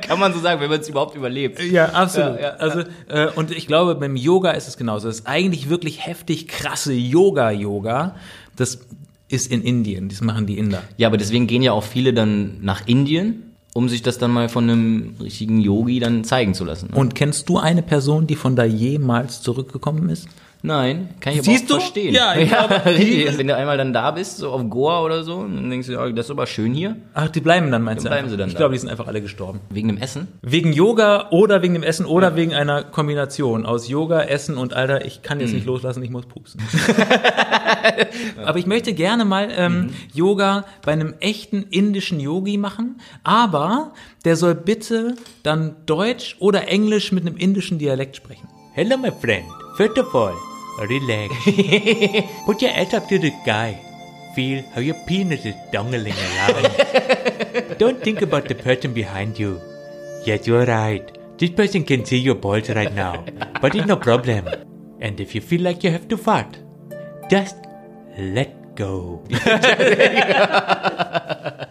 Kann man so sagen, wenn man es überhaupt überlebt. Ja, absolut. Ja, ja, also, äh, und ich glaube, beim Yoga ist es genauso. Das ist eigentlich wirklich heftig krasse Yoga-Yoga. Das ist in Indien. Das machen die Inder. Ja, aber deswegen gehen ja auch viele dann nach Indien, um sich das dann mal von einem richtigen Yogi dann zeigen zu lassen. ne? Und kennst du eine Person, die von da jemals zurückgekommen ist? Nein, kann ich aber Siehst auch du? verstehen. Ja, ich glaube- richtig. Wenn du einmal dann da bist, so auf Goa oder so, dann denkst du, ja, das ist aber schön hier. Ach, die bleiben dann, meinst Dann du? bleiben sie dann ich da. glaube, die sind einfach alle gestorben. Wegen dem Essen. Wegen Yoga oder wegen dem Essen oder wegen einer Kombination aus Yoga, Essen und Alter, ich kann jetzt Mhm. nicht loslassen, ich muss pupsen. aber ich möchte gerne mal ähm, Mhm. Yoga bei einem echten indischen Yogi machen, aber der soll bitte dann Deutsch oder Englisch mit einem indischen Dialekt sprechen. Hello, my friend. First of all, relax. Put your ass up to the sky. Feel how your penis is dongling around. Don't think about the person behind you. Yes, you're right. This person can see your balls right now, but it's no problem. And if you feel like you have to fart, just let go.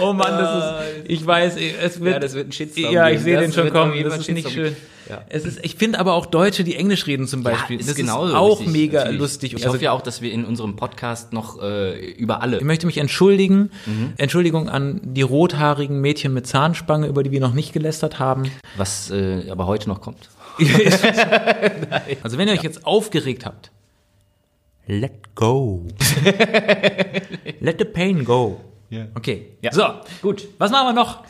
Oh Mann, das ist, ich weiß, es wird, Ja, das wird ein Shitstorm Ja, ich sehe den schon kommen, das ist nicht schön. Ja. Es ist, ich finde aber auch Deutsche, die Englisch reden zum Beispiel, ist das genauso ist auch richtig, mega natürlich. lustig. Ich Also, hoffe ja auch, dass wir in unserem Podcast noch äh, über alle Ich möchte mich entschuldigen. Mhm. Entschuldigung an die rothaarigen Mädchen mit Zahnspange, über die wir noch nicht gelästert haben. was äh, aber heute noch kommt. also wenn ihr euch jetzt aufgeregt habt, Let go. let the pain go. Okay. Ja. So, Gut. was machen wir noch?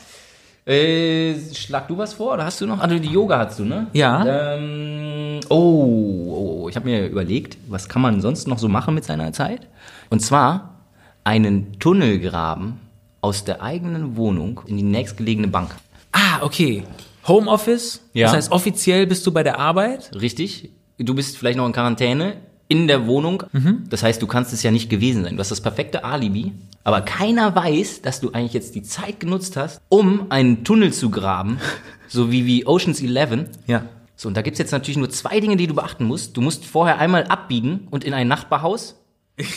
Äh, schlag du was vor oder hast du noch? Also die Yoga hast du, ne? Ja. Ähm, oh, oh, oh, ich habe mir überlegt, was kann man sonst noch so machen mit seiner Zeit? Und zwar einen Tunnel graben aus der eigenen Wohnung in die nächstgelegene Bank. Ah, okay. Homeoffice. Ja. Das heißt, offiziell bist du bei der Arbeit. Richtig? Du bist vielleicht noch in Quarantäne in der Wohnung. Das heißt, du kannst es ja nicht gewesen sein. Du hast das perfekte Alibi. Aber keiner weiß, dass du eigentlich jetzt die Zeit genutzt hast, um einen Tunnel zu graben, so wie, wie Ocean's Eleven. Ja. So, und da gibt's jetzt natürlich nur zwei Dinge, die du beachten musst. Du musst vorher einmal abbiegen und in ein Nachbarhaus.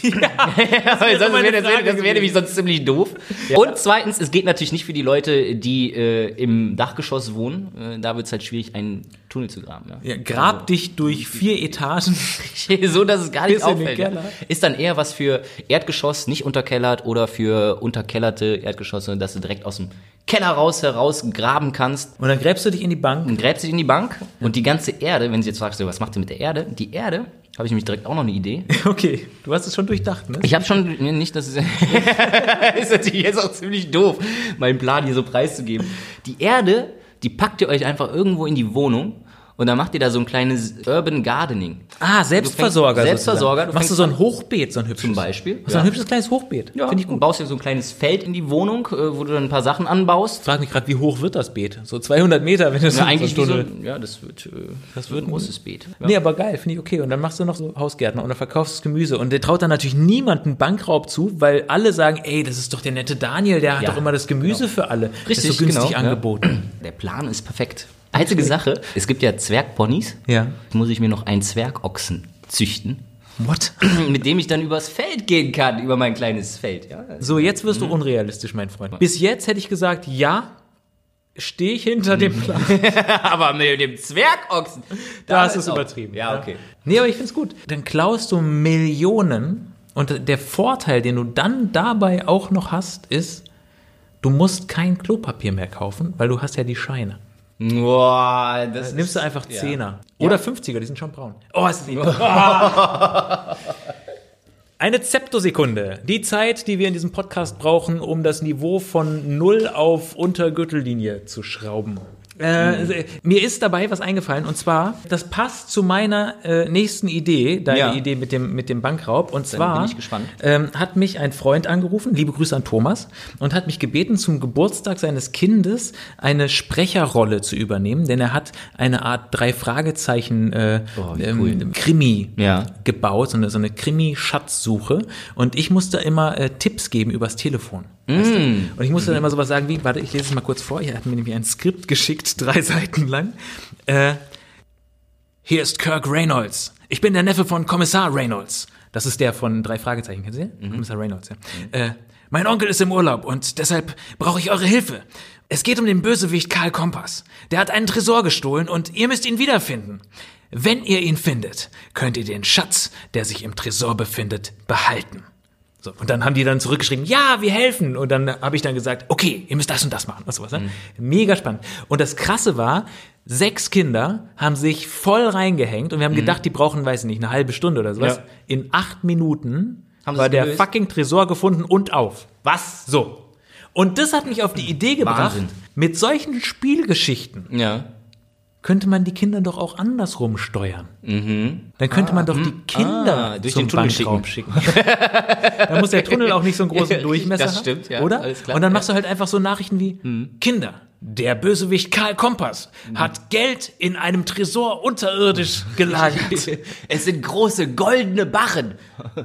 Ja, das wäre meine wär, das wär, das wär nämlich sonst ziemlich doof. Und zweitens, es geht natürlich nicht für die Leute, die äh, im Dachgeschoss wohnen. Äh, da wird's halt schwierig, einen Tunnel zu graben. Ja. ja grab dich durch vier Etagen. so, dass es gar nicht auffällt. ja. Ist dann eher was für Erdgeschoss, nicht unterkellert oder für unterkellerte Erdgeschosse, dass du direkt aus dem Keller raus heraus graben kannst. Und dann gräbst du dich in die Bank. Dann gräbst du dich in die Bank und die ganze Erde, wenn du jetzt fragst, was macht ihr mit der Erde? Die Erde, habe ich nämlich direkt auch noch eine Idee. Okay, du hast es schon durchdacht, ne? Ich habe schon, nee, nicht, dass es ist natürlich jetzt auch ziemlich doof, meinen Plan hier so preiszugeben. Die Erde, die packt ihr euch einfach irgendwo in die Wohnung und dann macht ihr da so ein kleines Urban Gardening. Ah, Selbstversorger. Du fängst- Selbstversorger, du Machst du so ein Hochbeet, so ein hübsches. Zum Beispiel, So ein ja. hübsches kleines Hochbeet. Ja, Finde ich und gut. baust dir so ein kleines Feld in die Wohnung, äh, wo du dann ein paar Sachen anbaust. Ich frage mich gerade, wie hoch wird das Beet? So 200 Meter, wenn du Ja, eigentlich so, Tunnel. ein- ja, das wird, äh, Das wird ein großes Beet. Ja. Nee, aber geil, finde ich okay. Und dann machst du noch so Hausgärtner und dann verkaufst du das Gemüse. Und der traut dann natürlich niemanden Bankraub zu, weil alle sagen, ey, das ist doch der nette Daniel, der hat Ja, doch immer das Gemüse für alle. Richtig, das ist so günstig genau, ja. angeboten. Der Plan ist perfekt. Einzige Sache, es gibt ja Zwergponys. Ja. Muss ich mir noch einen Zwergochsen züchten, What? mit dem ich dann übers Feld gehen kann, über mein kleines Feld. Ja, So, jetzt wirst du unrealistisch, mein Freund. Bis jetzt hätte ich gesagt, ja, stehe ich hinter dem Plan. Aber mit dem Zwergochsen, Da hast du es auch- übertrieben. Ja, okay. Nee, aber ich find's gut. Dann klaust du Millionen und der Vorteil, den du dann dabei auch noch hast, ist, du musst kein Klopapier mehr kaufen, weil du hast ja die Scheine. Boah, das Nimmst du einfach ja. Zehner. Oder 50er, die sind schon braun. Oh, ist lieb. Eine Zeptosekunde. Die Zeit, die wir in diesem Podcast brauchen, um das Niveau von Null auf Untergürtellinie zu schrauben. Äh, Mir ist dabei was eingefallen und zwar, das passt zu meiner äh, nächsten Idee, deine Ja. Idee mit dem, mit dem Bankraub. Und zwar ähm, hat mich ein Freund angerufen, liebe Grüße an Thomas, und hat mich gebeten, zum Geburtstag seines Kindes eine Sprecherrolle zu übernehmen, denn er hat eine Art drei Fragezeichen äh, Oh, ähm, cool. Krimi Ja. gebaut, so eine, so eine Krimi-Schatzsuche. Und ich musste immer äh, Tipps geben übers Telefon. Weißt du? Mm. Und ich musste dann immer sowas sagen wie, warte, ich lese es mal kurz vor. Er hat mir nämlich ein Skript geschickt, drei Seiten lang. Äh, hier ist Kirk Reynolds. Ich bin der Neffe von Kommissar Reynolds. Das ist der von drei Fragezeichen, kennen Sie den? Kommissar Reynolds, ja. Äh, mein Onkel ist im Urlaub und deshalb brauche ich eure Hilfe. Es geht um den Bösewicht Karl Kompass. Der hat einen Tresor gestohlen und ihr müsst ihn wiederfinden. Wenn ihr ihn findet, könnt ihr den Schatz, der sich im Tresor befindet, behalten. So, und dann haben die dann zurückgeschrieben, ja, wir helfen. Und dann habe ich dann gesagt, okay, ihr müsst das und das machen. Und sowas, ne? Mega spannend. Und das Krasse war, sechs Kinder haben sich voll reingehängt und wir haben gedacht, die brauchen, weiß ich nicht, eine halbe Stunde oder sowas. Ja. In acht Minuten Haben war der fucking Tresor gefunden und auf. Was? So. Und das hat mich auf die Idee gebracht, Wahnsinn. mit solchen Spielgeschichten Ja. Könnte man die Kinder doch auch andersrum steuern. Dann könnte man doch die Kinder Ah, durch zum den Tunnel Bankraub schicken. Dann muss der Tunnel auch nicht so einen großen Durchmesser Das haben, stimmt, ja, oder? Und dann machst du halt einfach so Nachrichten wie Kinder. Der Bösewicht Karl Kompass hat Geld in einem Tresor unterirdisch gelagert. Es sind große goldene Barren.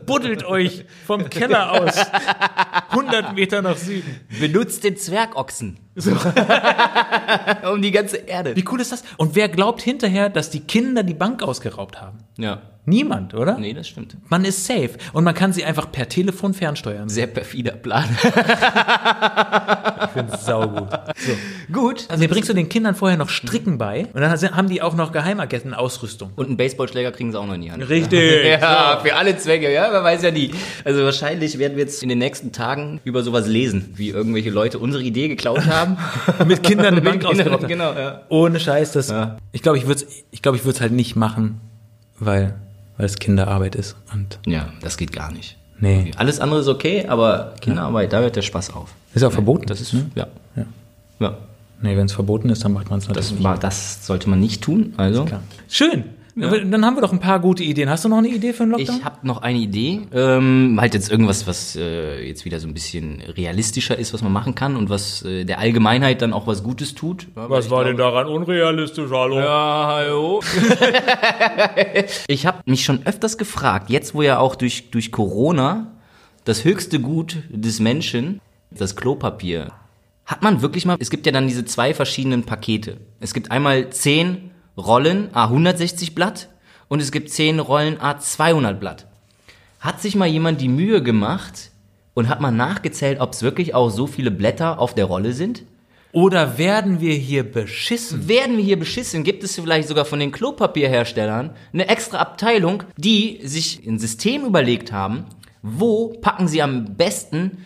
Buddelt euch vom Keller aus 100 Meter nach Süden. Benutzt den Zwergochsen. um die ganze Erde. Wie cool ist das? Und wer glaubt hinterher, dass die Kinder die Bank ausgeraubt haben? Ja. Niemand, oder? Nee, das stimmt. Man ist safe und man kann sie einfach per Telefon fernsteuern. Sehr perfider Plan. Ich finde es saugut. So. Gut. Also hier bringst du den Kindern vorher noch Stricken bei und dann haben die auch noch Geheimagentenausrüstung. Und einen Baseballschläger kriegen sie auch noch in die Hand. Richtig. Ja, für alle Zwecke, ja, man weiß ja nie. Also wahrscheinlich werden wir jetzt in den nächsten Tagen über sowas lesen, wie irgendwelche Leute unsere Idee geklaut haben. Mit Kindern eine Mit Bank Kindern, ausgeraubt. Genau, ja. Ohne Scheiß, das. Ja. Ich glaube, ich würde es ich glaub, ich würd's halt nicht machen, weil, weil es Kinderarbeit ist. Und Ja, das geht gar nicht. Nee. Alles andere ist okay, aber Kinderarbeit, da hört der Spaß auf. Ist auch verboten. Das ist, ne? ja. Ja. Ja. Nee, wenn es verboten ist, dann macht man es natürlich Das, nicht. war, das sollte man nicht tun. Also, Klar. Schön. Dann haben wir doch ein paar gute Ideen. Hast du noch eine Idee für einen Lockdown? ich habe noch eine Idee. Ähm, halt jetzt irgendwas, was äh, jetzt wieder so ein bisschen realistischer ist, was man machen kann und was äh, der Allgemeinheit dann auch was Gutes tut. Ja, weil ich glaube- daran unrealistisch, hallo? Ja, hallo. ich habe mich schon öfters gefragt, jetzt wo ja auch durch, durch Corona das höchste Gut des Menschen, das Klopapier, hat man wirklich mal, es gibt ja dann diese zwei verschiedenen Pakete. Es gibt einmal 10 Rollen A160 Blatt und es gibt 10 Rollen A200 Blatt. Hat sich mal jemand die Mühe gemacht und hat mal nachgezählt, ob es wirklich auch so viele Blätter auf der Rolle sind? Oder werden wir hier beschissen? werden wir hier beschissen? Gibt es vielleicht sogar von den Klopapierherstellern eine extra Abteilung, die sich ein System überlegt haben, wo packen sie am besten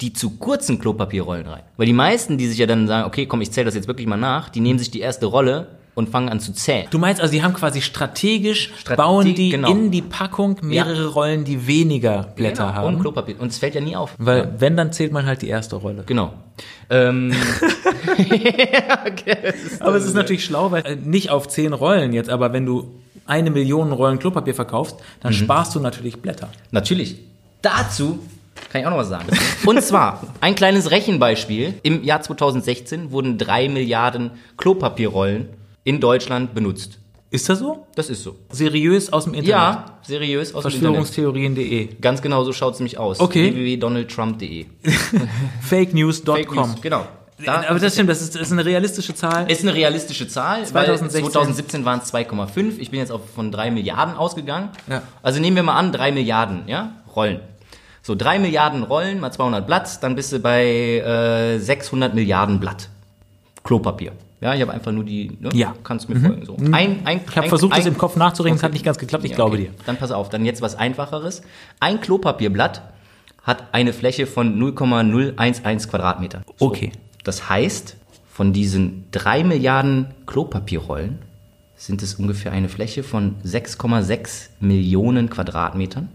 die zu kurzen Klopapierrollen rein? Weil die meisten, die sich ja dann sagen, okay, komm, ich zähle das jetzt wirklich mal nach, die nehmen sich die erste Rolle und fangen an zu zählen. Du meinst also, die haben quasi strategisch, Strate- bauen die genau. in die Packung mehrere Rollen, die weniger Blätter Genau, haben. Und Klopapier. Und es fällt ja nie auf. Weil wenn, dann zählt man halt die erste Rolle. Genau. Ähm, Aber es ist natürlich schlau, weil äh, nicht auf zehn Rollen jetzt, aber wenn du eine Million Rollen Klopapier verkaufst, dann sparst du natürlich Blätter. Natürlich. Dazu kann ich auch noch was sagen. Und zwar ein kleines Rechenbeispiel. Im Jahr 2016 wurden drei Milliarden Klopapierrollen in Deutschland benutzt. Ist das so? Das ist so. Seriös aus dem Internet? Ja, seriös aus dem Internet. Verschwörungstheorien.de. Ganz genau so schaut es nämlich aus. Okay. www.donaldtrump.de. Fakenews.com. Fake News, genau. Da Aber das stimmt, das ist, das ist eine realistische Zahl. ist eine realistische Zahl. 2016. Weil 2017 waren es 2,5. Ich bin jetzt auch von 3 Milliarden ausgegangen. Ja. Also nehmen wir mal an, 3 Milliarden ja, Rollen. So, 3 Milliarden Rollen mal 200 Blatt, dann bist du bei äh, 600 Milliarden Blatt. Klopapier. Ja, ich habe einfach nur die, ne? Ja. Mhm. kannst mir folgen. So. Ein, ein, Ich habe versucht, das im Kopf nachzurechnen, es hat nicht ganz geklappt, ich glaube dir. Dann pass auf, dann jetzt was Einfacheres. Ein Klopapierblatt hat eine Fläche von 0,011 Quadratmeter. So. Okay. Das heißt, von diesen drei Milliarden Klopapierrollen sind es ungefähr eine Fläche von 6,6 Millionen Quadratmetern.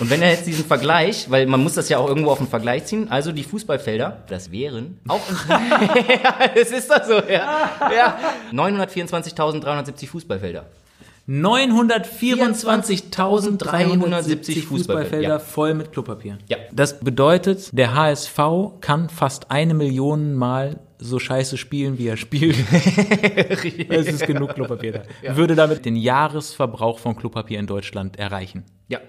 Und wenn er jetzt diesen Vergleich, weil man muss das ja auch irgendwo auf den Vergleich ziehen, also die Fußballfelder, das wären auch, ja, es ist doch so, ja, ja. 924.370 Fußballfelder. 924.370 Fußballfelder ja. voll mit Klopapier. Ja. Das bedeutet, der HSV kann fast eine Million Mal so scheiße spielen, wie er spielt. es ist genug Klopapier da. Würde damit den Jahresverbrauch von Klopapier in Deutschland erreichen. Ja.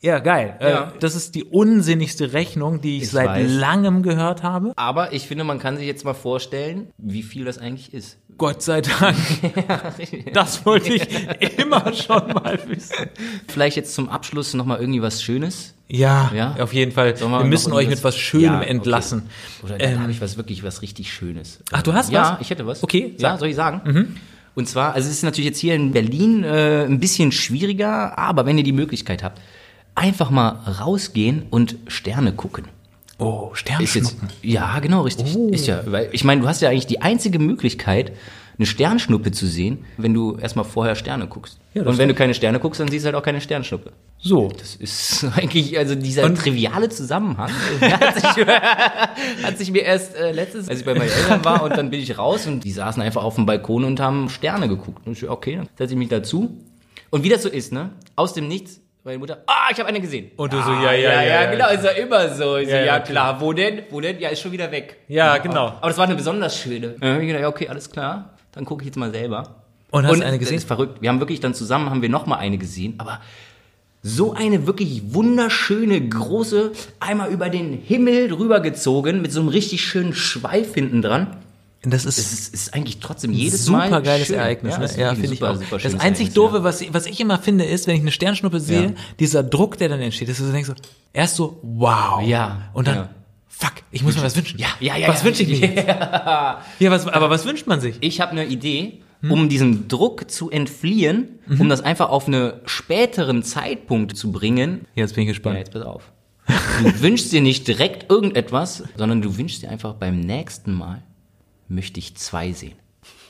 Ja, geil. Ja. Äh, Das ist die unsinnigste Rechnung, die ich, Ich seit weiß. langem gehört habe. Aber ich finde, man kann sich jetzt mal vorstellen, wie viel das eigentlich ist. Gott sei Dank. Das wollte ich immer schon mal wissen. Vielleicht jetzt zum Abschluss nochmal irgendwie was Schönes. Ja, Ja? auf jeden Fall. Wir Wir müssen euch mit was Schönem Ja, okay. entlassen. Oder dann Ähm, habe ich was wirklich was richtig Schönes. Ach, du hast ja, was? ich hätte was. Okay, Ja, sag. Mhm. soll ich sagen? Und zwar, also es ist natürlich jetzt hier in Berlin äh, ein bisschen schwieriger, aber wenn ihr die Möglichkeit habt, einfach mal rausgehen und Sterne gucken. Oh, Ist jetzt, ja, genau, richtig. Ist ja, weil, ich meine, du hast ja eigentlich die einzige Möglichkeit, eine Sternschnuppe zu sehen, wenn du erstmal vorher Sterne guckst. Ja, und wenn du keine Sterne guckst, dann siehst du halt auch keine Sternschnuppe. So. Das ist eigentlich, also dieser Und- triviale Zusammenhang hat sich, hat sich mir erst äh, letztes, als ich bei meinen Eltern war und dann bin ich raus und die saßen einfach auf dem Balkon und haben Sterne geguckt. Und ich, okay, dann setze ich mich dazu. Und wie das so ist, ne? Aus dem Nichts, meine Mutter, ah, ich habe eine gesehen. Und du so, Ah, ja, ja, ja, ja. genau, ist ja immer so. Ich so Ja, ja, ja, klar, wo denn? Wo denn? Ja, ist schon wieder weg. Ja, genau. Aber das war eine besonders schöne. Hab ich gedacht, ja, okay, alles klar, dann gucke ich jetzt mal selber. Und hast du eine Das gesehen? ist verrückt. Wir haben wirklich dann zusammen haben wir noch mal eine gesehen, aber so eine wirklich wunderschöne große einmal über den Himmel drüber gezogen mit so einem richtig schönen Schweif hinten dran. Das ist Es ist, ist eigentlich trotzdem jedes super Mal geiles schön. Ereignis. Ja, ne? Ja, finde ich super, auch. super das einzig doofe, ja. was, ich- was ich immer finde, ist, wenn ich eine Sternschnuppe sehe, Ja. dieser Druck, der dann entsteht, dass du so denkst so, erst so, wow. Ja, Und dann, ja. fuck, ich muss mir was wünschen. Ja, ja, ja, Was ja. wünsche ich mir jetzt? Ja, was, aber was wünscht man sich? Ich habe eine Idee, Hm? um diesem Druck zu entfliehen, Mhm. um das einfach auf einen späteren Zeitpunkt zu bringen. Jetzt bin ich Ja, gespannt. jetzt pass auf. Du wünschst dir nicht direkt irgendetwas, sondern du wünschst dir einfach beim nächsten Mal möchte ich zwei sehen.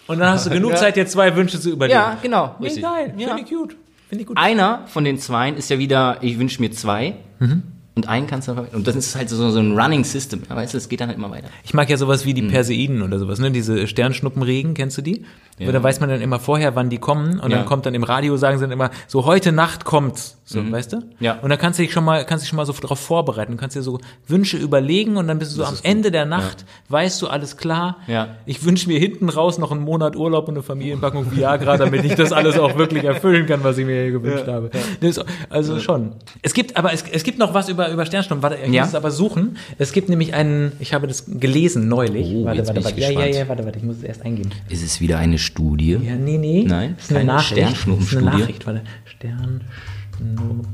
Und dann hast du genug Zeit, dir zwei Wünsche zu überlegen. Ja, genau. Nee, richtig. geil. Ja. Finde ich gut. Finde ich gut. Einer von den zweien ist ja wieder, ich wünsche mir zwei. Mhm. Und einen kannst du dann Und das ist halt so, so ein Running System. Ja, Weißt du, es geht dann halt immer weiter. Ich mag ja sowas wie die Hm. Perseiden oder sowas, ne? Diese Sternschnuppenregen, kennst du die? Ja. Da weiß man dann immer vorher, wann die kommen und Ja. dann kommt dann im Radio, sagen sie dann immer, so heute Nacht kommt's. So, weißt du? Mhm. Ja. Und dann kannst du dich schon mal, kannst dich schon mal so darauf vorbereiten. Du kannst dir so Wünsche überlegen und dann bist du so am Ende der Nacht, weißt du alles klar. Ja. Ich wünsche mir hinten raus noch einen Monat Urlaub und eine Familienpackung Viagra, damit ich das alles auch wirklich erfüllen kann, was ich mir hier gewünscht habe. Das, also schon. Es gibt, aber es, es gibt noch was über, über Sternschnuppen. Warte, ich Ja. muss es aber suchen. Es gibt nämlich einen, ich habe das gelesen neulich. Oh, warte, warte, warte. Ja, ja, ja, warte, warte, ich muss es erst eingeben. Ist es wieder eine Studie? Ja, nee, nee. Nein, das ist eine Nachricht. Das ist eine. Nachricht, warte. Sternschnuppen.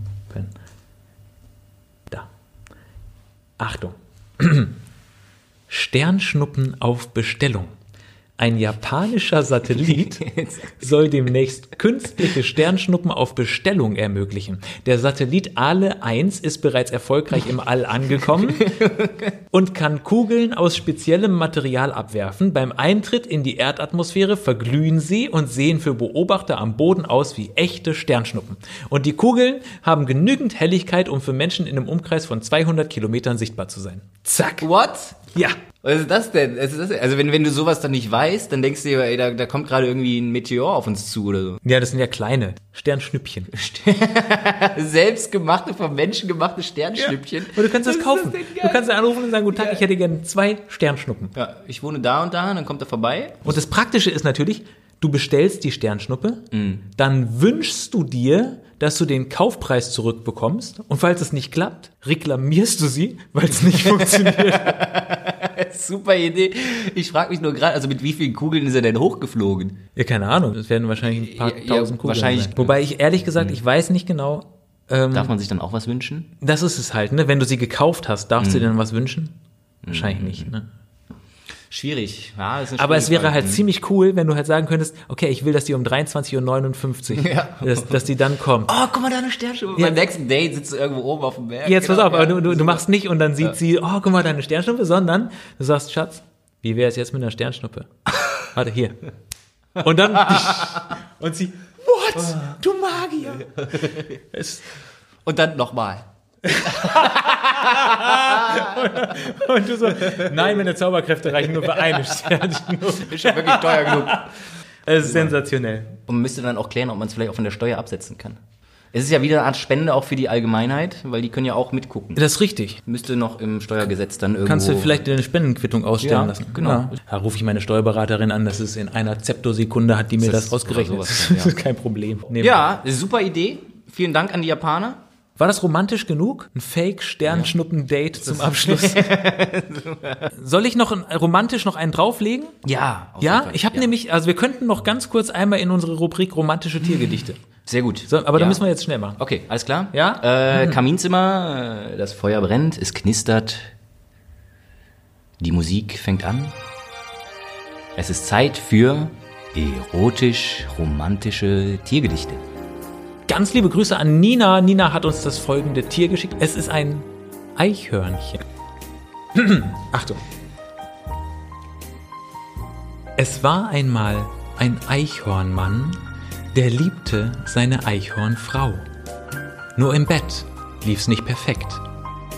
Da. Achtung. Sternschnuppen auf Bestellung. Ein japanischer Satellit soll demnächst künstliche Sternschnuppen auf Bestellung ermöglichen. Der Satellit Ale 1 ist bereits erfolgreich im All angekommen und kann Kugeln aus speziellem Material abwerfen. Beim Eintritt in die Erdatmosphäre verglühen sie und sehen für Beobachter am Boden aus wie echte Sternschnuppen. Und die Kugeln haben genügend Helligkeit, um für Menschen in einem Umkreis von 200 Kilometern sichtbar zu sein. Zack. What? Ja. Was ist das denn? Was ist das denn? Also wenn, wenn du sowas dann nicht weißt, dann denkst du dir, ey, da, da kommt gerade irgendwie ein Meteor auf uns zu oder so. Ja, das sind ja kleine Sternschnüppchen. Selbstgemachte, vom Menschen gemachte Sternschnüppchen. Und du kannst das kaufen. denn du kannst anrufen und sagen, guten Tag, ich hätte gerne zwei Sternschnuppen. Ja, ich wohne da und da, und dann kommt er vorbei. Und das Praktische ist natürlich, du bestellst die Sternschnuppe, dann wünschst du dir, dass du den Kaufpreis zurückbekommst und falls es nicht klappt, reklamierst du sie, weil es nicht funktioniert. Super Idee. Ich frage mich nur gerade, also mit wie vielen Kugeln ist er denn hochgeflogen? Ja, keine Ahnung, es werden wahrscheinlich ein paar Ja, ja, tausend Kugeln wahrscheinlich- sein. Wobei ich ehrlich gesagt, ich weiß nicht genau, ähm, Darf man sich dann auch was wünschen? das ist es halt, ne? Wenn du sie gekauft hast, darfst du dir dann was wünschen? Wahrscheinlich nicht, ne? Schwierig. Ja, ist eine Aber es wäre halt Frage. ziemlich cool, wenn du halt sagen könntest, okay, ich will, dass die um 23.59 Uhr, Ja. dass, dass die dann kommt. Oh, guck mal, da eine Sternschnuppe. Ja. Beim nächsten Date sitzt du irgendwo oben auf dem Berg. Jetzt pass Genau, auf, aber ja. du, du, du machst nicht und dann sieht sie, oh, guck mal, deine Sternschnuppe, sondern du sagst, Schatz, wie wäre es jetzt mit einer Sternschnuppe? Warte, hier. Und dann, und sie, what? Du Magier. Und dann nochmal. Und du so, nein, meine Zauberkräfte reichen nur für eine Sternschnuppe. Ist schon wirklich teuer genug. Es ist sensationell. Und man müsste dann auch klären, ob man es vielleicht auch von der Steuer absetzen kann. Es ist ja wieder eine Art Spende auch für die Allgemeinheit, weil die können ja auch mitgucken. Das ist richtig. Müsste noch im Steuergesetz dann irgendwo... Kannst du vielleicht eine Spendenquittung ausstellen Ja, lassen. genau. Ja. Da rufe ich meine Steuerberaterin an, das ist in einer Zeptosekunde, hat die mir Das das, ausgerechnet. sowas, Das ist kein Problem. Nee. Ja, super Idee. Vielen Dank an die Japaner. War das romantisch genug? Ein Fake-Sternschnuppen-Date zum Abschluss. Soll ich noch ein, romantisch noch einen drauflegen? Ja. Ja, ich habe nämlich, also wir könnten noch ganz kurz einmal in unsere Rubrik romantische Tiergedichte. Sehr gut. So, aber da ja. müssen wir jetzt schnell machen. Okay, alles klar? Ja? Äh, Kaminzimmer, äh, das Feuer brennt, es knistert. Die Musik fängt an. Es ist Zeit für erotisch-romantische Tiergedichte. Ganz liebe Grüße an Nina. Nina hat uns das folgende Tier geschickt. Es ist ein Eichhörnchen. Achtung. Es war einmal ein Eichhornmann, der liebte seine Eichhornfrau. Nur im Bett lief's nicht perfekt.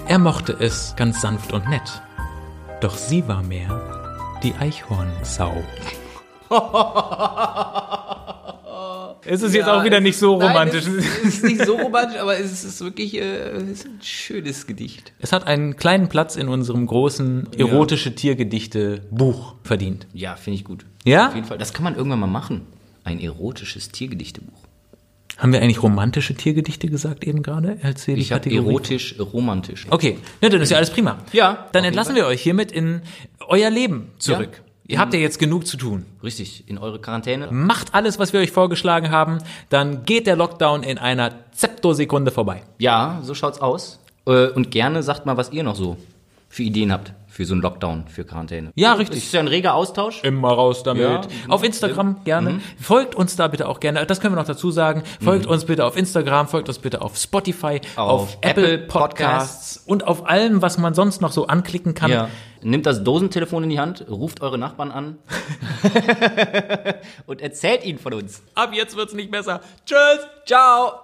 Er mochte es ganz sanft und nett. Doch sie war mehr die Eichhornsau. es ist jetzt Ja, auch wieder nicht so Nein, romantisch. es, es ist nicht so romantisch, aber es ist wirklich äh, es ist ein schönes Gedicht. Es hat einen kleinen Platz in unserem großen erotische Tiergedichte Buch verdient. Ja, finde ich gut. Ja? Auf jeden Fall. Das kann man irgendwann mal machen. Ein erotisches Tiergedichtebuch. Haben wir eigentlich romantische Tiergedichte gesagt eben gerade? Erzähl Ich habe Kategorie. erotisch-romantisch. Okay, ja, dann ist ja alles prima. Ja, Dann entlassen wir euch hiermit in euer Leben zurück. Ja. Ihr habt ja jetzt genug zu tun. Richtig, in eure Quarantäne. Macht alles, was wir euch vorgeschlagen haben, dann geht der Lockdown in einer Zeptosekunde vorbei. Ja, so schaut's aus. Äh, Und gerne sagt mal, was ihr noch so für Ideen habt für so einen Lockdown, für Quarantäne. Ja, Das richtig. ist ja ein reger Austausch. Immer raus damit. Ja, auf Instagram gerne. Folgt uns da bitte auch gerne. Das können wir noch dazu sagen. Folgt uns bitte auf Instagram, folgt uns bitte auf Spotify, auf, Auf Apple Apple Podcasts und auf allem, was man sonst noch so anklicken kann. Ja. Nimmt das Dosentelefon in die Hand, ruft eure Nachbarn an und erzählt ihnen von uns. Ab jetzt wird's nicht besser. Tschüss. Ciao!